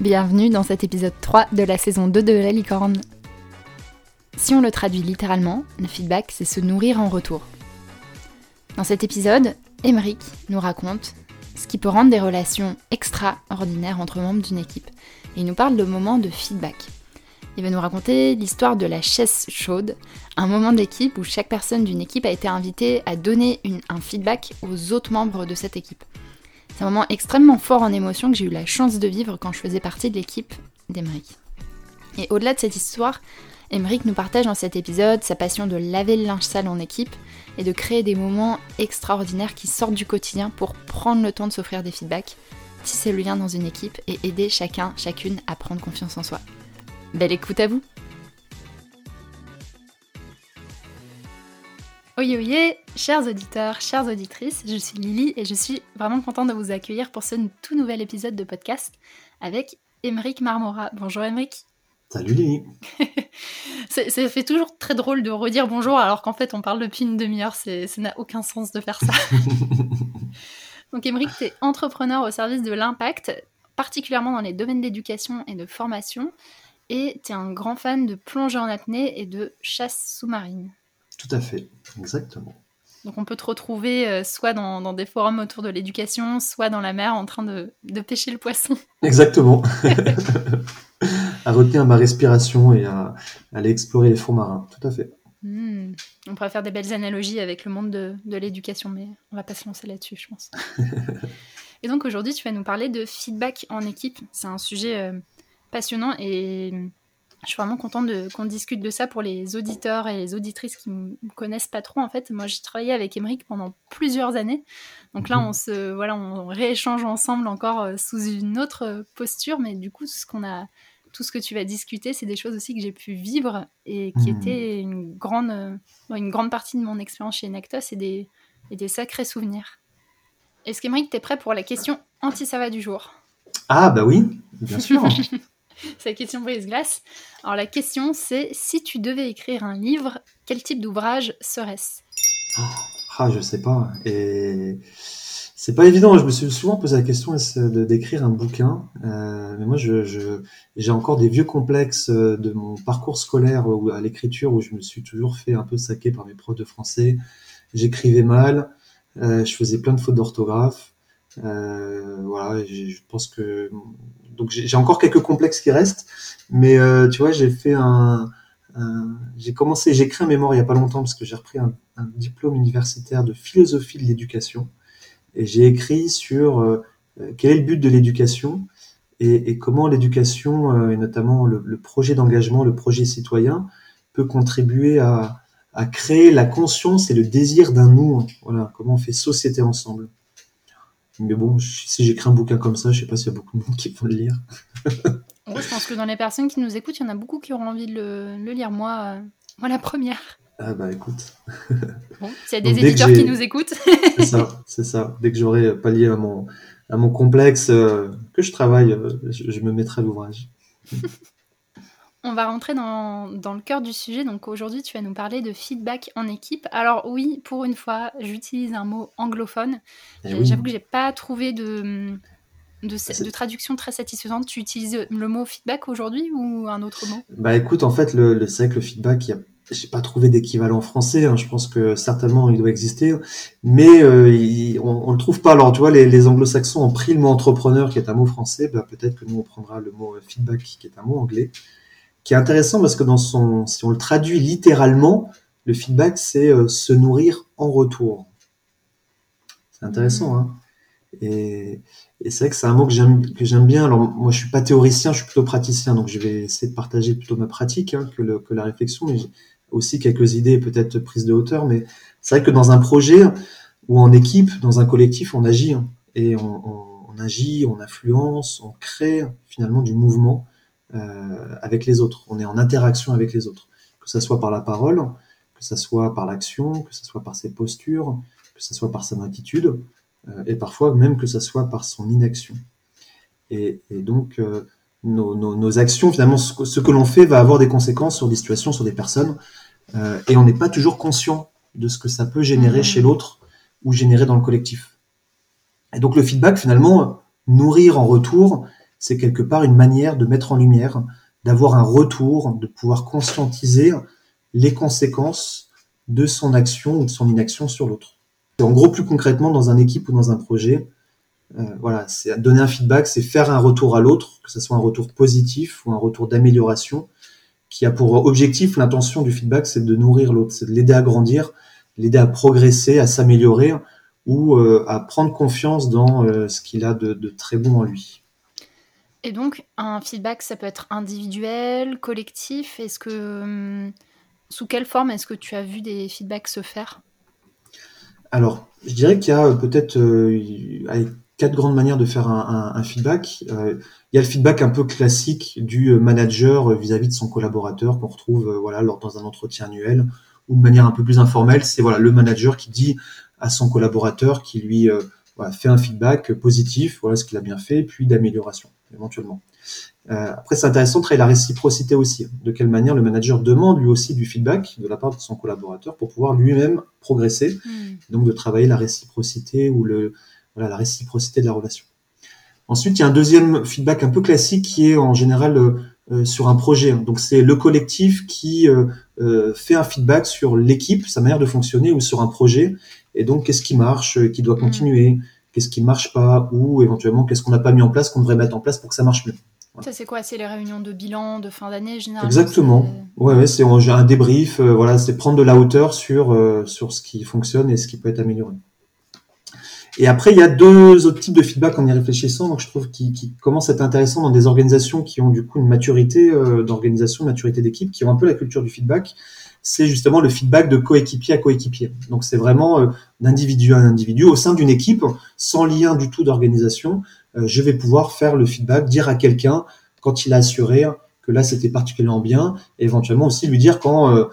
Bienvenue dans cet épisode 3 de la saison 2 de La Licorne. Si on le traduit littéralement, le feedback, c'est se nourrir en retour. Dans cet épisode, Emeric nous raconte ce qui peut rendre des relations extraordinaires entre membres d'une équipe. Il nous parle de moments de feedback. Il va nous raconter l'histoire de la chaise chaude, un moment d'équipe où chaque personne d'une équipe a été invitée à donner un feedback aux autres membres de cette équipe. C'est un moment extrêmement fort en émotion que j'ai eu la chance de vivre quand je faisais partie de l'équipe d'Emeric. Et au-delà de cette histoire, Emeric nous partage dans cet épisode sa passion de laver le linge sale en équipe et de créer des moments extraordinaires qui sortent du quotidien pour prendre le temps de s'offrir des feedbacks, tisser le lien dans une équipe et aider chacun, chacune à prendre confiance en soi. Belle écoute à vous Oye oye, chers auditeurs, chères auditrices, je suis Lily et je suis vraiment contente de vous accueillir pour ce tout nouvel épisode de podcast avec Émeric Marmora. Bonjour Émeric. Salut Lily. ça fait toujours très drôle de redire bonjour alors qu'en fait on parle depuis une demi-heure, ça n'a aucun sens de faire ça. Donc Émeric, tu es entrepreneur au service de l'impact, particulièrement dans les domaines d'éducation et de formation, et tu es un grand fan de plongée en apnée et de chasse sous-marine. Tout à fait, exactement. Donc on peut te retrouver euh, soit dans, des forums autour de l'éducation, soit dans la mer en train de, pêcher le poisson. Exactement. à retenir ma respiration et à, aller explorer les fonds marins. Tout à fait. Hmm. On pourrait faire des belles analogies avec le monde de, l'éducation, mais on va pas se lancer là-dessus, je pense. et donc aujourd'hui, tu vas nous parler de feedback en équipe. C'est un sujet euh, passionnant et je suis vraiment contente qu'on discute de ça pour les auditeurs et les auditrices qui ne me connaissent pas trop. En fait, moi, j'ai travaillé avec Emeric pendant plusieurs années. Donc là, mhm. on se, voilà, on rééchange ensemble encore euh, sous une autre euh, posture. Mais du coup, ce qu'on a, tout ce que tu vas discuter, c'est des choses aussi que j'ai pu vivre et qui mhm. étaient une grande, euh, une grande partie de mon expérience chez Nectos et des, et des sacrés souvenirs. Est-ce qu'Emeric, tu es prêt pour la question anti-sava du jour? Ah, bah oui, bien sûr. c'est question brise-glace. Alors la question c'est si tu devais écrire un livre, quel type d'ouvrage serait-ce? Oh, Ah, je sais pas. Et c'est pas évident. Je me suis souvent posé la question d'écrire un bouquin, euh, mais moi, j'ai encore des vieux complexes euh, de mon parcours scolaire à l'écriture où je me suis toujours fait un peu saquer par mes profs de français. J'écrivais mal, euh, je faisais plein de fautes d'orthographe. voilà, je pense que donc j'ai encore quelques complexes qui restent, mais euh, tu vois, j'ai fait un, j'ai commencé, j'ai écrit un mémoire il y a pas longtemps parce que j'ai repris un, diplôme universitaire de philosophie de l'éducation et j'ai écrit sur euh, quel est le but de l'éducation et, comment l'éducation euh, et notamment le, projet d'engagement, le projet citoyen peut contribuer à, à, créer la conscience et le désir d'un nous. Voilà, comment on fait société ensemble. Mais bon, si j'écris un bouquin comme ça, je sais pas s'il y a beaucoup de monde qui vont le lire. je pense que dans les personnes qui nous écoutent, il y en a beaucoup qui auront envie de le, lire. Moi, euh, moi, la première. Ah bah écoute. Bon, s'il y a des éditeurs qui nous écoutent. c'est ça, c'est ça. Dès que j'aurai pallié à mon, à mon complexe euh, que je travaille, euh, je, me mettrai à l'ouvrage. On va rentrer dans, le cœur du sujet. Donc aujourd'hui, tu vas nous parler de feedback en équipe. Alors oui, pour une fois, j'utilise un mot anglophone. Eh j'avoue que j'ai pas trouvé de, de, traduction très satisfaisante. Tu utilises le mot feedback aujourd'hui ou un autre mot? Bah écoute, en fait, le, c'est vrai que le feedback, je j'ai pas trouvé d'équivalent français. Hein. Je pense que certainement il doit exister, mais euh, on, on, le trouve pas. Alors tu vois, les, les anglo-saxons ont pris le mot entrepreneur, qui est un mot français. Bah, peut-être que nous on prendra le mot feedback, qui est un mot anglais qui est intéressant parce que dans son, si on le traduit littéralement, le feedback, c'est euh, se nourrir en retour. C'est intéressant, hein. Et, c'est vrai que c'est un mot que j'aime bien. Alors moi, je suis pas théoricien, je suis plutôt praticien, donc je vais essayer de partager plutôt ma pratique hein, que, la réflexion, mais aussi quelques idées peut-être prises de hauteur. Mais c'est vrai que dans un projet ou en équipe, dans un collectif, on agit hein, et on, agit, on influence, on crée finalement du mouvement avec les autres. On est en interaction avec les autres, que ce soit par la parole, que ce soit par l'action, que ce soit par ses postures, que ce soit par son attitude, euh, et parfois même que ce soit par son inaction. Et, donc, euh, nos, actions, finalement, ce que, l'on fait va avoir des conséquences sur des situations, sur des personnes, et on n'est pas toujours conscient de ce que ça peut générer mmh. chez l'autre ou générer dans le collectif. Et donc le feedback, finalement, nourrir en retour, c'est quelque part une manière de mettre en lumière, d'avoir un retour, de pouvoir conscientiser les conséquences de son action ou de son inaction sur l'autre. En gros, plus concrètement, dans un équipe ou dans un projet, euh, voilà, c'est donner un feedback, c'est faire un retour à l'autre, que ce soit un retour positif ou un retour d'amélioration, qui a pour objectif, l'intention du feedback, c'est de nourrir l'autre, c'est de l'aider à grandir, l'aider à progresser, à s'améliorer ou euh, à prendre confiance dans euh, ce qu'il a de, très bon en lui. Et donc, un feedback, ça peut être individuel, collectif? Est-ce que hum, sous quelle forme est-ce que tu as vu des feedbacks se faire? Alors, je dirais qu'il y a peut-être euh, quatre grandes manières de faire un, feedback. Euh, il y a le feedback un peu classique du manager vis-à-vis de son collaborateur qu'on retrouve euh, voilà lors dans un entretien annuel ou de manière un peu plus informelle. C'est voilà le manager qui dit à son collaborateur qui lui euh, fait un feedback positif, voilà ce qu'il a bien fait, puis d'amélioration éventuellement. après, c'est intéressant de travailler la réciprocité aussi. De quelle manière le manager demande lui aussi du feedback de la part de son collaborateur pour pouvoir lui-même progresser. Hmm. Donc de travailler la réciprocité ou le, voilà, la réciprocité de la relation. Ensuite, il y a un deuxième feedback un peu classique qui est en général euh, euh, sur un projet. Donc c'est le collectif qui euh, fait un feedback sur l'équipe, sa manière de fonctionner ou sur un projet. Et donc qu'est-ce qui marche, qui doit mm. continuer, qu'est-ce qui marche pas, ou éventuellement qu'est-ce qu'on n'a pas mis en place, qu'on devrait mettre en place pour que ça marche mieux. Ça c'est quoi? C'est les réunions de bilan de fin d'année généralement Exactement. Ouais, ouais c'est un débrief. voilà, c'est prendre de la hauteur sur sur ce qui fonctionne et ce qui peut être amélioré. Et après, il y a deux autres types de feedback en y réfléchissant, donc je trouve qui, qui commencent à être intéressants dans des organisations qui ont du coup une maturité euh, d'organisation, maturité d'équipe, qui ont un peu la culture du feedback. C'est justement le feedback de coéquipier à coéquipier. Donc c'est vraiment euh, d'individu à individu au sein d'une équipe, sans lien du tout d'organisation. Euh, je vais pouvoir faire le feedback, dire à quelqu'un quand il a assuré que là c'était particulièrement bien, et éventuellement aussi lui dire quand, euh,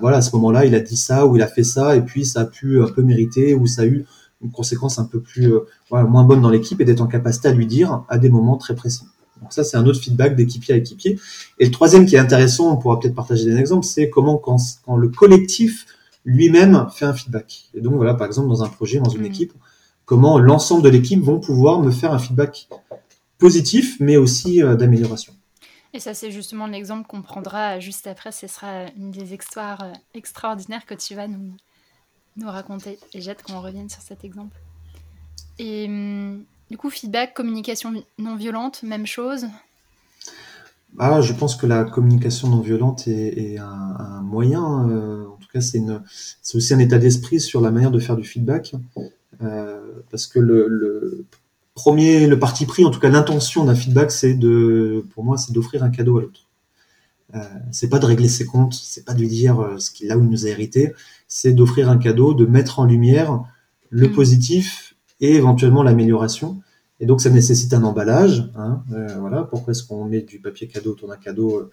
voilà, à ce moment-là, il a dit ça ou il a fait ça, et puis ça a pu un peu mériter ou ça a eu une conséquence un peu plus euh, moins bonne dans l'équipe et d'être en capacité à lui dire à des moments très précis. Donc ça, c'est un autre feedback d'équipier à équipier. Et le troisième qui est intéressant, on pourra peut-être partager des exemples, c'est comment quand, quand le collectif lui-même fait un feedback. Et donc voilà, par exemple, dans un projet, dans une mmh. équipe, comment l'ensemble de l'équipe vont pouvoir me faire un feedback positif, mais aussi euh, d'amélioration. Et ça, c'est justement l'exemple qu'on prendra juste après. Ce sera une des histoires euh, extraordinaires que tu vas nous, nous raconter. Et j'ai hâte qu'on revienne sur cet exemple. Et hum, du coup, feedback, communication non violente, même chose ah, Je pense que la communication non violente est, un, moyen, euh, en tout cas c'est aussi un état d'esprit sur la manière de faire du feedback. Euh, parce que le, premier, le parti pris, en tout cas l'intention d'un feedback, c'est de, pour moi, c'est d'offrir un cadeau à l'autre. Euh, c'est pas de régler ses comptes, c'est pas de lui dire euh, ce qu'il a ou il nous a hérité, c'est d'offrir un cadeau, de mettre en lumière le mm. positif et éventuellement l'amélioration. Et donc ça nécessite un emballage. Hein, euh, voilà, pourquoi est-ce qu'on met du papier cadeau autour d'un cadeau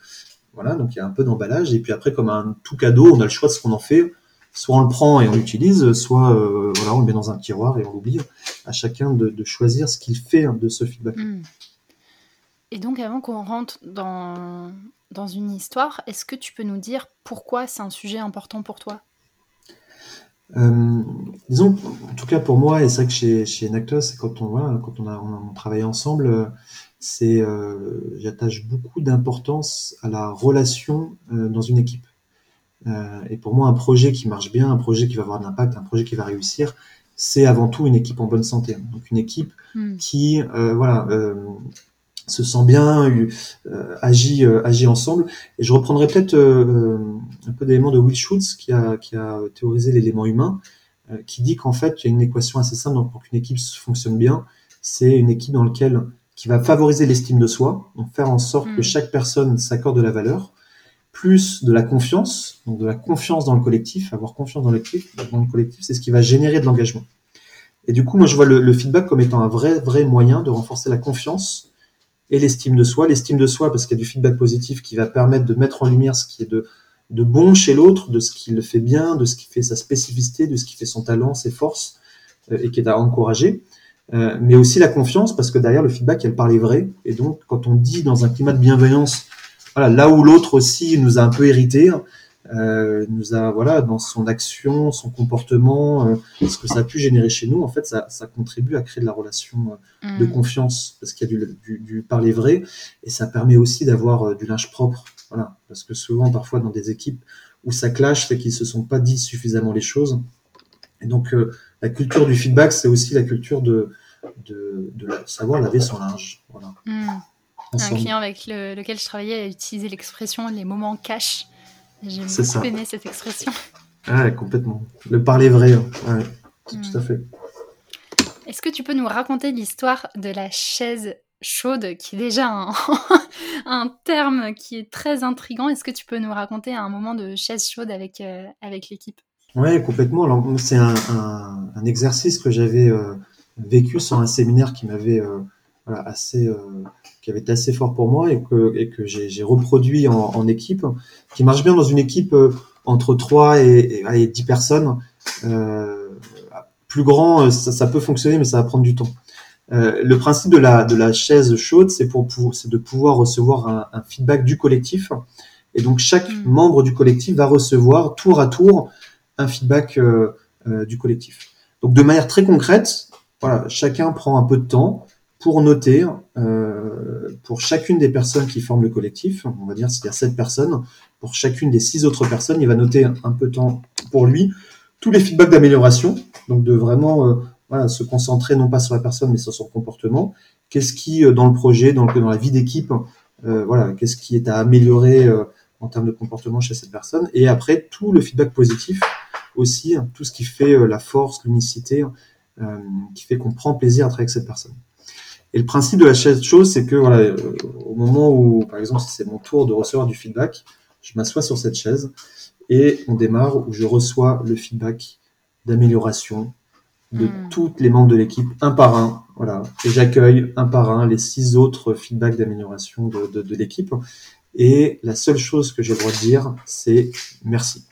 Voilà, donc il y a un peu d'emballage. Et puis après, comme un tout cadeau, on a le choix de ce qu'on en fait. Soit on le prend et on l'utilise, soit voilà, on le met dans un tiroir et on l'oublie. À chacun de, choisir ce qu'il fait de ce feedback. Mm. Et donc avant qu'on rentre dans une histoire, est-ce que tu peux nous dire pourquoi c'est un sujet important pour toi? Euh, disons, en tout cas pour moi, et c'est vrai que chez, chez Nactos, quand on, voilà, quand on a, on travaillé ensemble, c'est, euh, j'attache beaucoup d'importance à la relation euh, dans une équipe. et pour moi, un projet qui marche bien, un projet qui va avoir de l'impact, un projet qui va réussir, c'est avant tout une équipe en bonne santé. Donc une équipe hmm. qui, voilà, se sent bien, euh, agit, euh, agit ensemble. Et je reprendrai peut-être euh, un peu d'éléments de Will Schutz qui a, qui a théorisé l'élément humain, qui dit qu'en fait, il y a une équation assez simple pour qu'une équipe fonctionne bien. C'est une équipe dans laquelle qui va favoriser l'estime de soi, donc faire en sorte que hmm. chaque personne s'accorde de la valeur, plus de la confiance, donc de la confiance dans le collectif, avoir confiance dans l'équipe, dans le collectif, c'est ce qui va générer de l'engagement. Et du coup, moi, je vois le, le, feedback comme étant un vrai, vrai moyen de renforcer la confiance et l'estime de soi. L'estime de soi parce qu'il y a du feedback positif qui va permettre de mettre en lumière ce qui est de, bon chez l'autre, de ce qu'il fait bien, de ce qui fait sa spécificité, de ce qui fait son talent, ses forces, euh, et qui est à encourager. Euh, mais aussi la confiance, parce que derrière le feedback, elle parle vrai. Et donc, quand on dit dans un climat de bienveillance, voilà, là où l'autre aussi nous a un peu hérité, euh, nous a voilà dans son action, son comportement, euh, ce que ça a pu générer chez nous. En fait, ça, ça contribue à créer de la relation euh, de Mm. confiance parce qu'il y a du, du, du parler vrai et ça permet aussi d'avoir du linge propre. Voilà, parce que souvent, parfois, dans des équipes où ça clash, c'est qu'ils se sont pas dit suffisamment les choses. Et donc, la culture du feedback, c'est aussi la culture de de, de savoir laver son linge. Voilà, Mm. Un client avec le- lequel je travaillais a utilisé l'expression les moments cash. J'ai C'est beaucoup ça. aimé cette expression. Ouais, complètement. Le parler vrai, hein. ouais, tout à fait. Est-ce que tu peux nous raconter l'histoire de la chaise chaude, qui est déjà un, un terme qui est très intrigant Est-ce que tu peux nous raconter un moment de chaise chaude avec, euh, avec l'équipe? Ouais, complètement. C'est un, un, un exercice que j'avais euh, vécu sur un séminaire qui m'avait euh, voilà, assez, qui avait été assez fort pour moi et que, et que j'ai j'ai reproduit en, en équipe, qui marche bien dans une équipe euh, entre 3 et, et, allez, 10 personnes. Euh, plus grand, euh, ça, ça peut fonctionner, mais ça va prendre du temps. Euh, le principe de la, de la chaise chaude, c'est pour, de pouvoir recevoir un, un feedback du collectif. Et donc chaque Mm. membre du collectif va recevoir tour à tour un feedback euh, euh, du collectif. Donc de manière très concrète, voilà, chacun prend un peu de temps pour noter euh, pour chacune des personnes qui forment le collectif, on va dire s'il y a sept personnes, pour chacune des six autres personnes, il va noter un peu de temps pour lui tous les feedbacks d'amélioration, donc de vraiment euh, voilà, se concentrer non pas sur la personne mais sur son comportement. Qu'est-ce qui euh, dans le projet, dans, la vie d'équipe, euh, voilà, qu'est-ce qui est à améliorer euh, en termes de comportement chez cette personne, et après tout le feedback positif aussi, hein, tout ce qui fait la force, l'unicité, qui fait qu'on prend plaisir à travailler avec cette personne. Et le principe de la chaise chose, c'est que voilà, euh, au moment où, par exemple, si c'est mon tour de recevoir du feedback, je m'assois sur cette chaise et on démarre où je reçois le feedback d'amélioration de Mm. tous les membres de l'équipe, un par un, voilà, et j'accueille un par un les six autres feedbacks d'amélioration de, de, de l'équipe. Et la seule chose que j'ai le droit de dire, c'est merci.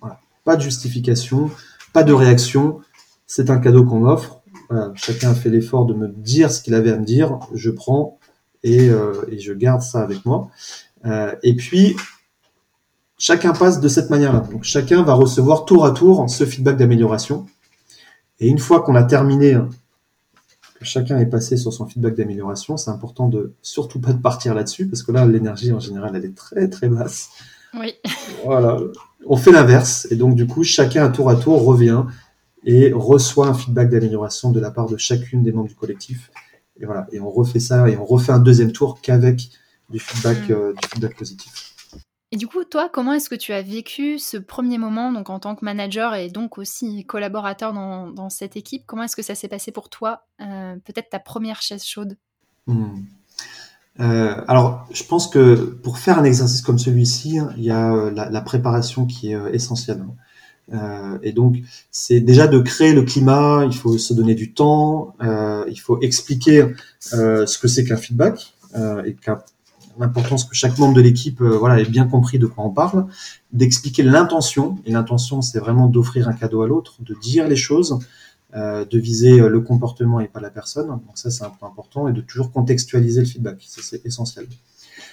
Voilà. Pas de justification, pas de réaction. C'est un cadeau qu'on m'offre. Voilà. Chacun a fait l'effort de me dire ce qu'il avait à me dire. Je prends et, euh, et je garde ça avec moi. Euh, et puis, chacun passe de cette manière-là. Donc, chacun va recevoir tour à tour ce feedback d'amélioration. Et une fois qu'on a terminé, hein, que chacun est passé sur son feedback d'amélioration, c'est important de surtout pas de partir là-dessus, parce que là, l'énergie en général, elle est très très basse. Oui. Voilà. On fait l'inverse, et donc du coup, chacun à tour à tour revient et reçoit un feedback d'amélioration de la part de chacune des membres du collectif. Et voilà, et on refait ça, et on refait un deuxième tour qu'avec du feedback, Mm. euh, du feedback positif. Et du coup, toi, comment est-ce que tu as vécu ce premier moment, donc en tant que manager et donc aussi collaborateur dans, dans cette équipe? Comment est-ce que ça s'est passé pour toi euh, Peut-être ta première chaise chaude? Hmm. Euh, alors, je pense que pour faire un exercice comme celui-ci, hein, il y a euh, la, préparation qui est euh, essentielle. Euh, et donc, c'est déjà de créer le climat. Il faut se donner du temps. il faut expliquer ce que c'est qu'un feedback et qu'un- l'importance que chaque membre de l'équipe, voilà, ait bien compris de quoi on parle. D'expliquer l'intention. Et l'intention, c'est vraiment d'offrir un cadeau à l'autre, de dire les choses euh, de viser euh, le comportement et pas la personne. Donc ça, c'est un point important et de toujours contextualiser le feedback. Ça, c'est essentiel.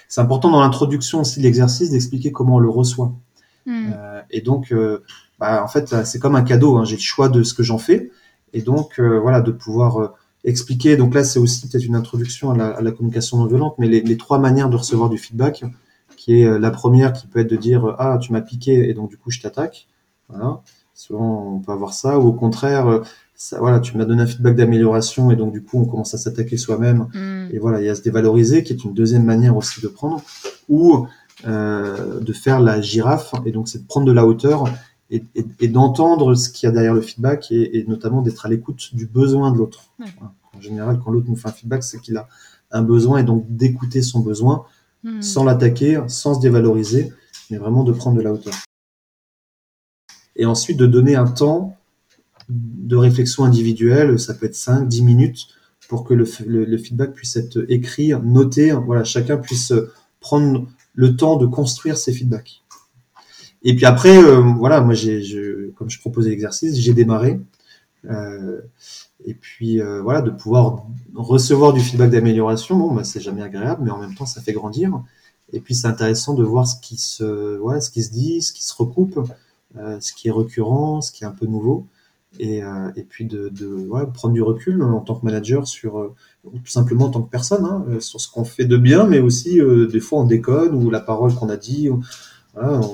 C'est important dans l'introduction aussi de l'exercice d'expliquer comment on le reçoit. Hmm. Euh, et donc, euh, bah, en fait, c'est comme un cadeau. Hein. J'ai le choix de ce que j'en fais. Et donc, voilà, de pouvoir expliquer. Donc là, c'est aussi peut-être une introduction à la, à la communication non violente, mais les, les trois manières de recevoir du feedback, qui est la première qui peut être de dire ah tu m'as piqué et donc du coup je t'attaque. Voilà. Souvent on peut avoir ça ou au contraire ça, voilà tu m'as donné un feedback d'amélioration et donc du coup on commence à s'attaquer soi-même Hmm. et voilà il y a se dévaloriser qui est une deuxième manière aussi de prendre ou euh, de faire la girafe et donc c'est de prendre de la hauteur et, et, et d'entendre ce qu'il y a derrière le feedback et, et notamment d'être à l'écoute du besoin de l'autre. Voilà. En général, quand l'autre nous fait un feedback, c'est qu'il a un besoin et donc d'écouter son besoin Hmm. sans l'attaquer, sans se dévaloriser, mais vraiment de prendre de la hauteur. Et ensuite de donner un temps de réflexion individuelle, ça peut être 5, 10 minutes, pour que le, feedback puisse être écrit, noté, voilà, chacun puisse prendre le temps de construire ses feedbacks. Et puis après, euh, voilà, moi, comme je proposais l'exercice, j'ai démarré. Euh, et puis euh, voilà, de pouvoir recevoir du feedback d'amélioration, bon, bah, c'est jamais agréable, mais en même temps, ça fait grandir. Et puis c'est intéressant de voir ce qui se, voilà, ce qui se dit, ce qui se recoupe, ce qui est récurrent, ce qui est un peu nouveau et, euh, et puis de, de prendre du recul en tant que manager sur euh, tout simplement en tant que personne hein, euh, sur ce qu'on fait de bien mais aussi des fois on déconne ou la parole qu'on a dit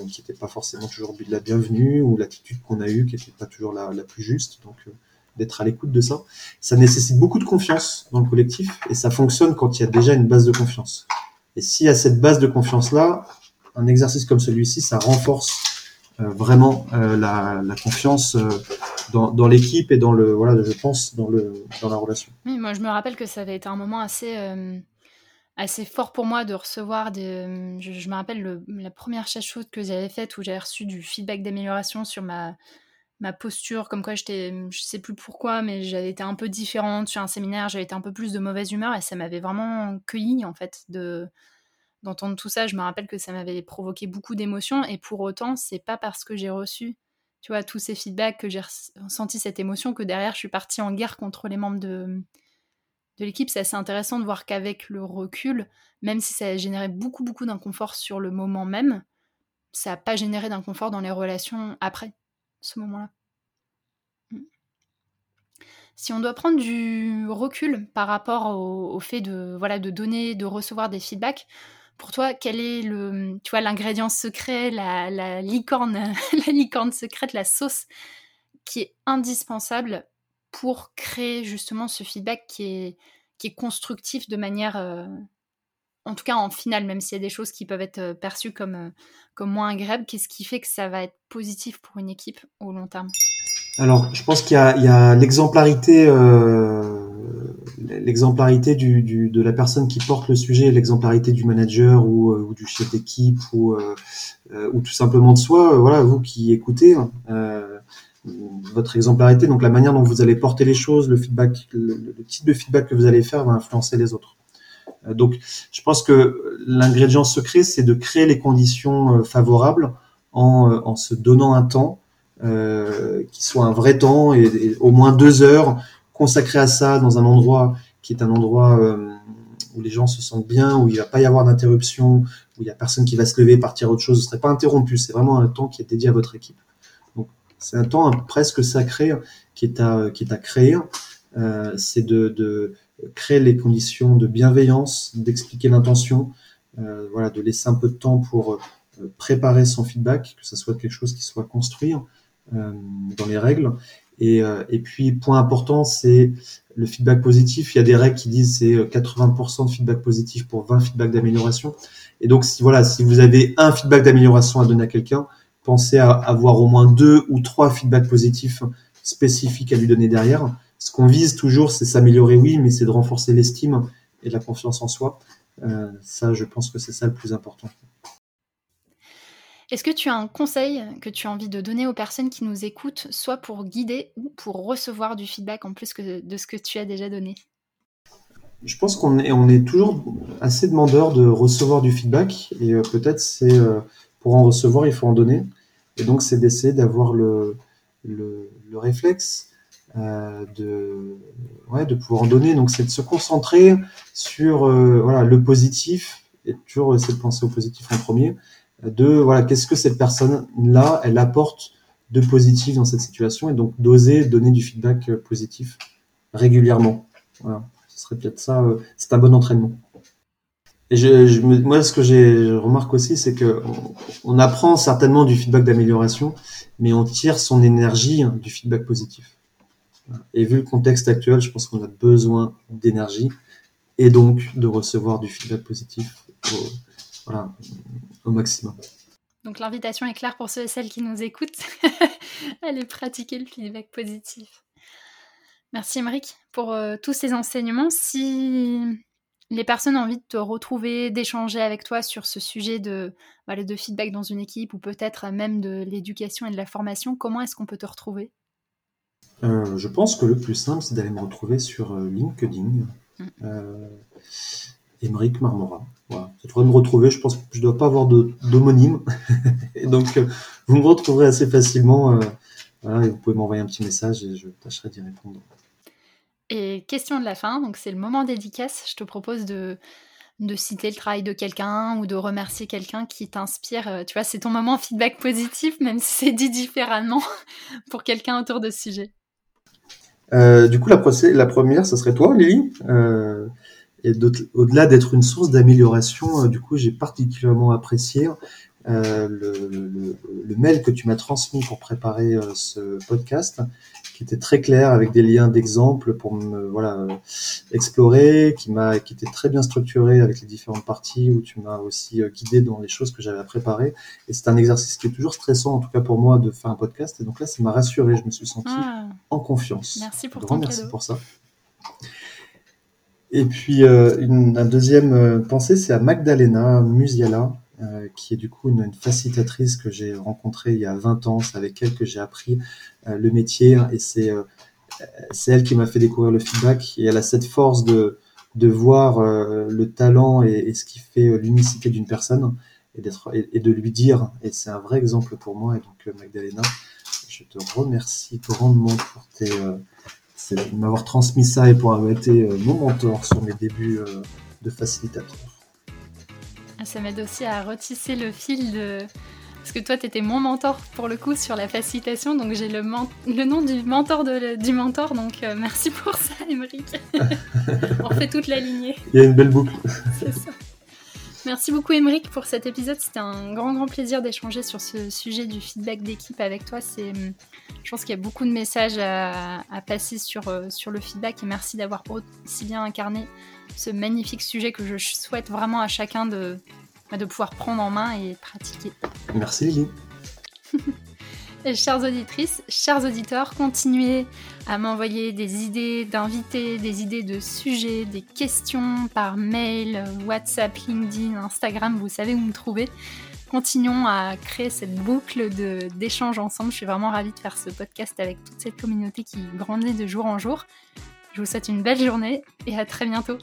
qui n'était pas forcément toujours la bienvenue ou l'attitude qu'on a eue qui n'était pas toujours la, plus juste. Donc d'être à l'écoute de ça. Ça nécessite beaucoup de confiance dans le collectif et ça fonctionne quand il y a déjà une base de confiance. Et s'il y a cette base de confiance là un exercice comme celui-ci ça renforce euh, vraiment euh, la, confiance euh, dans, l'équipe et dans le voilà je pense dans le dans la relation. Oui, moi je me rappelle que ça avait été un moment assez assez fort pour moi de recevoir des. Je, me rappelle le, la première chaude que j'avais faite où j'ai reçu du feedback d'amélioration sur ma ma posture, comme quoi j'étais, je sais plus pourquoi, mais j'avais été un peu différente sur un séminaire, j'avais été un peu plus de mauvaise humeur et ça m'avait vraiment cueilli en fait de d'entendre tout ça, je me rappelle que ça m'avait provoqué beaucoup d'émotions et pour autant, c'est pas parce que j'ai reçu, tu vois, tous ces feedbacks que j'ai ressenti cette émotion que derrière je suis partie en guerre contre les membres de, de l'équipe. C'est assez intéressant de voir qu'avec le recul, même si ça a généré beaucoup beaucoup d'inconfort sur le moment même, ça n'a pas généré d'inconfort dans les relations après ce moment-là. Mm. Si on doit prendre du recul par rapport au, au, fait de, voilà, de donner, de recevoir des feedbacks, pour toi, quel est le, tu vois, l'ingrédient secret, la, licorne, la licorne secrète, la sauce qui est indispensable pour créer justement ce feedback qui est, constructif de manière, euh, en tout cas en finale, même s'il y a des choses qui peuvent être euh, perçues comme, euh, comme moins agréables, qu'est-ce qui fait que ça va être positif pour une équipe au long terme? Alors, je pense qu'il y a l'exemplarité l'exemplarité du, de la personne qui porte le sujet, l'exemplarité du manager ou, euh, du chef d'équipe ou, euh, euh, ou tout simplement de soi. Voilà, vous qui écoutez, euh, votre exemplarité, donc la manière dont vous allez porter les choses, le feedback, le, type de feedback que vous allez faire va influencer les autres. donc, je pense que l'ingrédient secret, c'est de créer les conditions favorables en, en se donnant un temps qui soit un vrai temps et au moins deux heures consacré à ça dans un endroit qui est un endroit euh, où les gens se sentent bien, où il va pas y avoir d'interruption, où il y a personne qui va se lever, partir à autre chose, ce serait pas interrompu. C'est vraiment un temps qui est dédié à votre équipe. Donc c'est un temps presque sacré qui est à qui est à créer. Euh, c'est de, créer les conditions de bienveillance, d'expliquer l'intention, euh, voilà, de laisser un peu de temps pour préparer son feedback, que ce soit quelque chose qui soit construit dans les règles, et, euh, et puis, point important, c'est le feedback positif. Il y a des règles qui disent c'est 80% euh, de feedback positif pour 20 feedbacks d'amélioration. Et donc, si, voilà, si vous avez un feedback d'amélioration à donner à quelqu'un, pensez à avoir au moins deux ou trois feedbacks positifs spécifiques à lui donner derrière. Ce qu'on vise toujours, c'est s'améliorer, oui, mais c'est de renforcer l'estime et la confiance en soi. Euh, ça, je pense que c'est ça le plus important. Est-ce que tu as un conseil que tu as envie de donner aux personnes qui nous écoutent, soit pour guider ou pour recevoir du feedback en plus que de ce que tu as déjà donné? Je pense qu'on est, toujours assez demandeur de recevoir du feedback et euh, peut-être c'est euh, pour en recevoir, il faut en donner. Et donc c'est d'essayer d'avoir le, le, le, réflexe euh, de, de pouvoir en donner. Donc c'est de se concentrer sur le positif et toujours essayer de penser au positif en premier de voilà, qu'est-ce que cette personne-là, elle apporte de positif dans cette situation et donc d'oser donner du feedback euh, positif régulièrement. Voilà, ce serait peut-être ça, euh, c'est un bon entraînement. Et je, je moi, ce que j'ai remarque aussi, c'est que on, on, apprend certainement du feedback d'amélioration, mais on tire son énergie hein, du feedback positif. Et vu le contexte actuel, je pense qu'on a besoin d'énergie et donc de recevoir du feedback positif. Voilà, au maximum. Donc l'invitation est claire pour ceux et celles qui nous écoutent. Allez pratiquer le feedback positif. Merci Émeric pour euh, tous ces enseignements. Si les personnes ont envie de te retrouver, d'échanger avec toi sur ce sujet de, voilà, de feedback dans une équipe ou peut-être même de l'éducation et de la formation, comment est-ce qu'on peut te retrouver? Euh, Je pense que le plus simple, c'est d'aller me retrouver sur euh, LinkedIn. Mm. Euh, Émeric Marmora. Voilà. Ça devrait me retrouver. Je pense que je ne dois pas avoir d'homonyme. et donc, euh, vous me retrouverez assez facilement. Euh, voilà, et vous pouvez m'envoyer un petit message et je tâcherai d'y répondre. Et question de la fin, donc c'est le moment dédicace. Je te propose de, de citer le travail de quelqu'un ou de remercier quelqu'un qui t'inspire. Euh, tu vois, c'est ton moment feedback positif, même si c'est dit différemment pour quelqu'un autour de ce sujet. Euh, du coup, la, la, première, ce serait toi, Lily. Euh, et au-delà d'être une source d'amélioration, du coup, j'ai particulièrement apprécié le, le, le, mail que tu m'as transmis pour préparer ce podcast qui était très clair avec des liens d'exemples pour me voilà explorer, qui m'a qui était très bien structuré avec les différentes parties où tu m'as aussi euh, guidé dans les choses que j'avais à préparer. Et c'est un exercice qui est toujours stressant en tout cas pour moi de faire un podcast. Et donc là, ça m'a rassuré, je me suis senti ah. en confiance. Merci pour ton merci pour ça. Et puis euh, une, deuxième euh, pensée, c'est à Magdalena Musiala, euh, qui est du coup une, facilitatrice que j'ai rencontrée il y a 20 ans. C'est avec elle que j'ai appris euh, le métier et c'est elle qui m'a fait découvrir le feedback et elle a cette force de, de voir le talent et, ce qui fait l'unicité d'une personne et, et, de lui dire. Et c'est un vrai exemple pour moi. Et donc, Magdalena, je te remercie grandement pour tes, m'avoir transmis ça et pour avoir été mon mentor sur mes débuts de facilitateur. Ça m'aide aussi à retisser le fil de... Parce que toi, tu étais mon mentor pour le coup sur la facilitation, donc j'ai le, le, nom du mentor de, du mentor, donc euh, merci pour ça, Émeric. On fait toute la lignée. Il y a une belle boucle. C'est ça. Merci beaucoup Émeric pour cet épisode. C'était un grand grand plaisir d'échanger sur ce sujet du feedback d'équipe avec toi. C'est, je pense qu'il y a beaucoup de messages à, passer sur, euh, sur le feedback et merci d'avoir aussi bien incarné ce magnifique sujet que je souhaite vraiment à chacun de, bah, de pouvoir prendre en main et pratiquer. Merci Lily. chères auditrices, chers auditeurs, continuez à m'envoyer des idées d'invités, des idées de sujets, des questions par mail, WhatsApp, LinkedIn, Instagram, vous savez où me trouver. Continuons à créer cette boucle d'échange ensemble. Je suis vraiment ravie de faire ce podcast avec toute cette communauté qui grandit de jour en jour. Je vous souhaite une belle journée et à très bientôt.